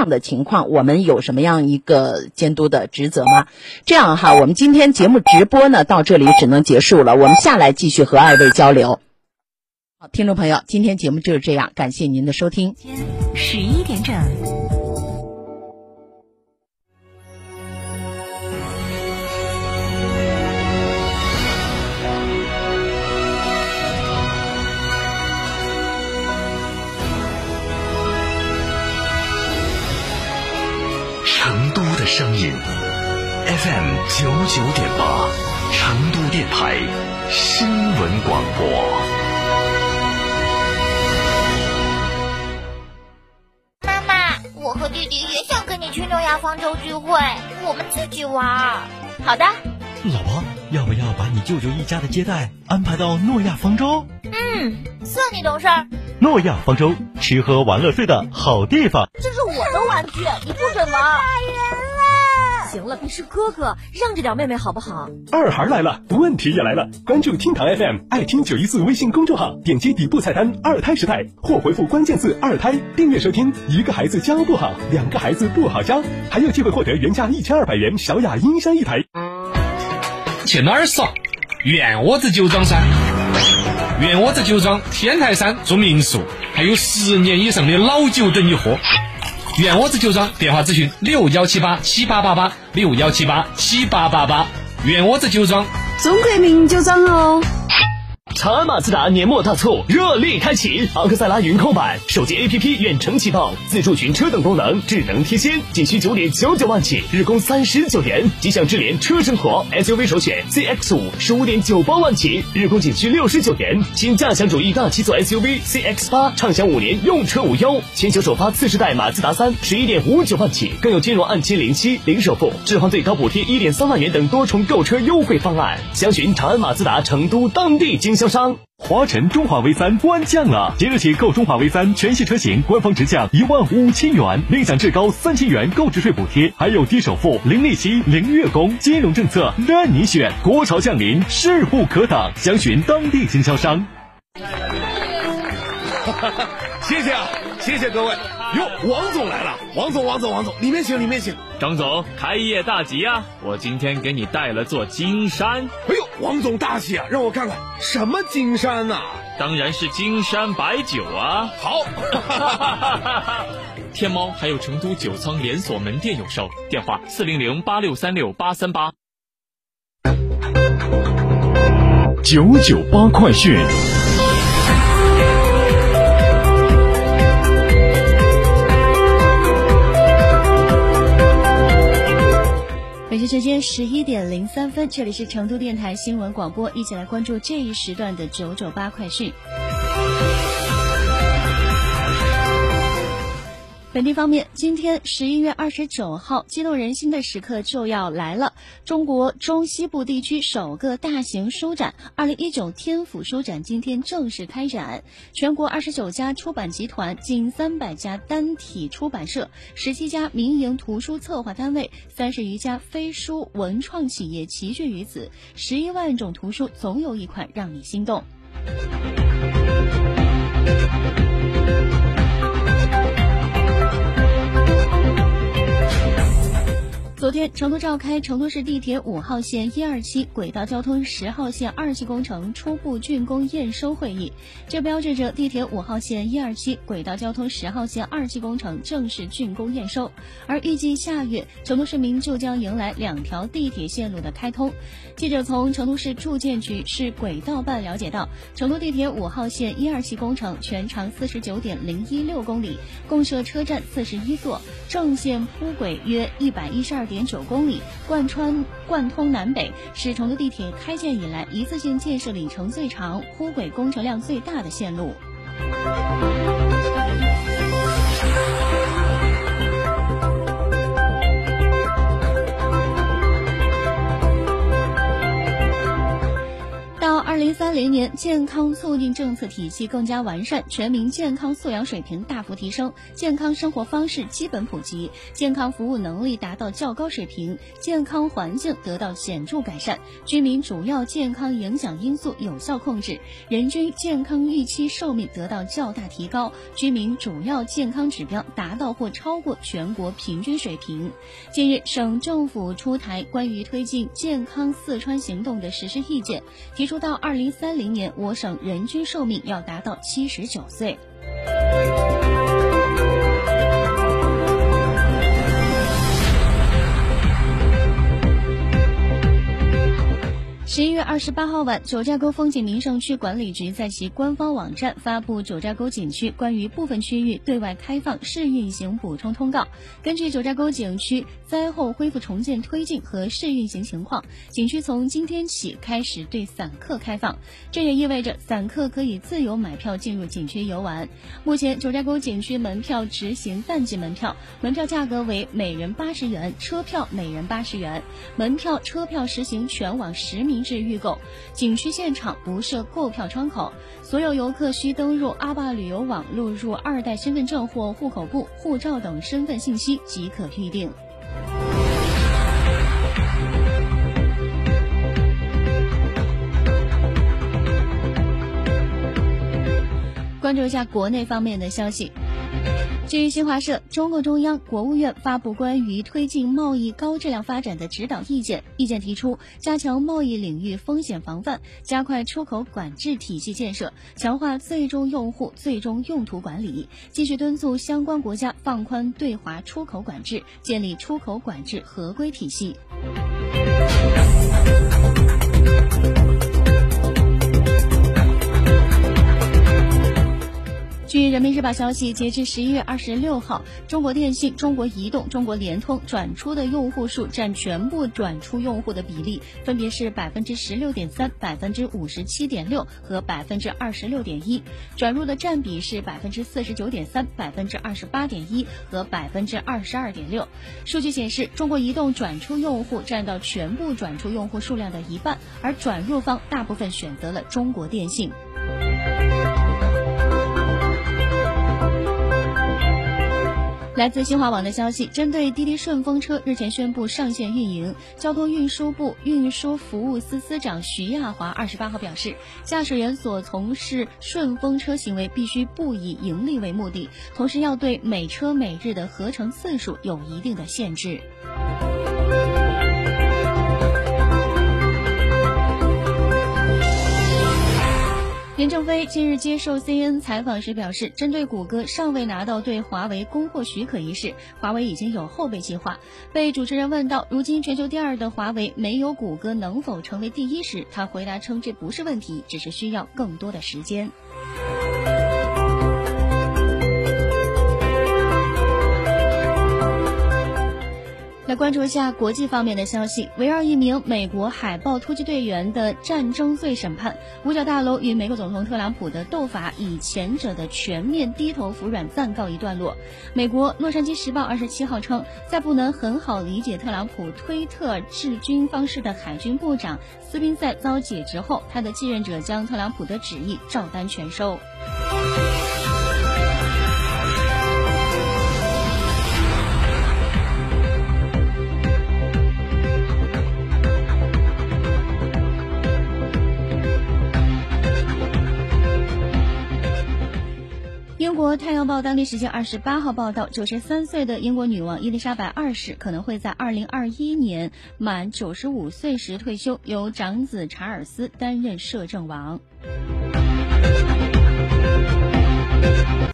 样的情况，我们有什么样一个监督的职责吗？这样哈，我们今天节目直播呢到这里只能结束了，我们下来继续和二位交流。好，听众朋友，今天节目就是这样，感谢您的收听。十一点整。声音 FM 九九点八，成都电台新闻广播。妈妈，我和弟弟也想跟你去诺亚方舟聚会，我们自己玩。好的。老婆，要不要把你舅舅一家的接待安排到诺亚方舟？嗯，算你懂事儿。诺亚方舟，吃喝玩乐睡的好地方。这是我的玩具，你不准玩。行了，你是哥哥，让着点妹妹好不好？二孩来了，问题也来了。关注厅堂 FM，爱听九一四微信公众号，点击底部菜单“二胎时代”或回复关键字“二胎”，订阅收听。一个孩子教不好，两个孩子不好教，还有机会获得原价一千二百元小雅音箱一台。去哪儿耍？院窝子酒庄噻！院窝子酒庄天台山住民宿，还有十年以上的老酒等你喝。原窝子酒庄电话咨询六幺七八七八八八六幺七八七八八八，原窝子酒庄，中国名酒庄哦。长安马自达年末大促热力开启，昂克赛拉云控版手机 APP 远程启动，自助寻车等功能智能贴心，仅需九点九九万起，日供三十九元。吉祥智联车生活 SUV 首选 CX 五十五点九八万起，日供仅需六十九元。新驾享主义大七座 SUV CX 八畅享五年用车无忧，全球首发次世代马自达三十一点五九万起，更有金融按揭零息零首付，置换最高补贴一点三万元等多重购车优惠方案。详询长安马自达成都当地经销商。华晨中华 V 三官降了，即日起购中华 V 三全系车型，官方直降一万五千元，另享至高三千元购置税补贴，还有低首付、零利息、零月供，金融政策任你选。国潮降临，势不可挡，详询当地经销商。谢谢啊，谢谢各位。哟，王总来了，王总，王总，王总，里面请，里面请。张总，开业大吉啊！我今天给你带了座金山。哎呦，王总大气啊！让我看看什么金山呐？当然是金山白酒啊！好，天猫还有成都酒仓连锁门店有售，电话四零零八六三六八三八。九九八快讯。北京时间十一点零三分，这里是成都电台新闻广播，一起来关注这一时段的九九八快讯。本地方面，今天十一月二十九号，激动人心的时刻就要来了。中国中西部地区首个大型书展——二零一九天府书展今天正式开展。全国二十九家出版集团、近三百家单体出版社、十七家民营图书策划单位、三十余家非书文创企业齐聚于此，十一万种图书，总有一款让你心动。昨天，成都召开成都市地铁五号线一二期轨道交通十号线二期工程初步竣工验收会议，这标志着地铁五号线一二期轨道交通十号线二期工程正式竣工验收。而预计下月，成都市民就将迎来两条地铁线路的开通。记者从成都市住建局市轨道办了解到，成都地铁五号线一二期工程全长四十九点零一六公里，共设车站四十一座，正线铺轨约一百一十二。点九公里，贯穿贯通南北，是成都地铁开建以来一次性建设里程最长、铺轨工程量最大的线路。零三零年，健康促进政策体系更加完善，全民健康素养水平大幅提升，健康生活方式基本普及，健康服务能力达到较高水平，健康环境得到显著改善，居民主要健康影响因素有效控制，人均健康预期寿命得到较大提高，居民主要健康指标达到或超过全国平均水平。近日，省政府出台关于推进健康四川行动的实施意见，提出到二零三零年，我省人均寿命要达到七十九岁。十一月二十八号晚，九寨沟风景名胜区管理局在其官方网站发布九寨沟景区关于部分区域对外开放试运行补充通告。根据九寨沟景区灾后恢复重建推进和试运行情况，景区从今天起开始对散客开放，这也意味着散客可以自由买票进入景区游玩。目前，九寨沟景区门票执行淡季门票，门票价格为每人八十元，车票每人八十元，门票、车票实行全网实名。制预购，景区现场不设购票窗口，所有游客需登入阿坝旅游网，录入二代身份证或户口簿、护照等身份信息即可预定。关注一下国内方面的消息。据新华社，中共中央、国务院发布关于推进贸易高质量发展的指导意见。意见提出，加强贸易领域风险防范，加快出口管制体系建设，强化最终用户最终用途管理，继续敦促相关国家放宽对华出口管制，建立出口管制合规体系。据人民日报消息，截至十一月二十六号，中国电信、中国移动、中国联通转出的用户数占全部转出用户的比例分别是百分之十六点三、百分之五十七点六和百分之二十六点一，转入的占比是百分之四十九点三、百分之二十八点一和百分之二十二点六。数据显示，中国移动转出用户占到全部转出用户数量的一半，而转入方大部分选择了中国电信。来自新华网的消息，针对滴滴顺风车日前宣布上线运营，交通运输部运输服务司司长徐亚华二十八号表示，驾驶员所从事顺风车行为必须不以盈利为目的，同时要对每车每日的合成次数有一定的限制。近日接受 CNN 采访时表示，针对谷歌尚未拿到对华为供货许可一事，华为已经有后备计划。被主持人问到如今全球第二的华为没有谷歌能否成为第一时，他回答称这不是问题，只是需要更多的时间。来关注一下国际方面的消息。围绕一名美国海豹突击队员的战争罪审判，五角大楼与美国总统特朗普的斗法以前者的全面低头服软暂告一段落。美国《洛杉矶时报》二十七号称，在不能很好理解特朗普推特治军方式的海军部长斯宾塞遭解职后，他的继任者将特朗普的旨意照单全收。英国《太阳报》当地时间二十八号报道，九十三岁的英国女王伊丽莎白二世可能会在二零二一年满九十五岁时退休，由长子查尔斯担任摄政王。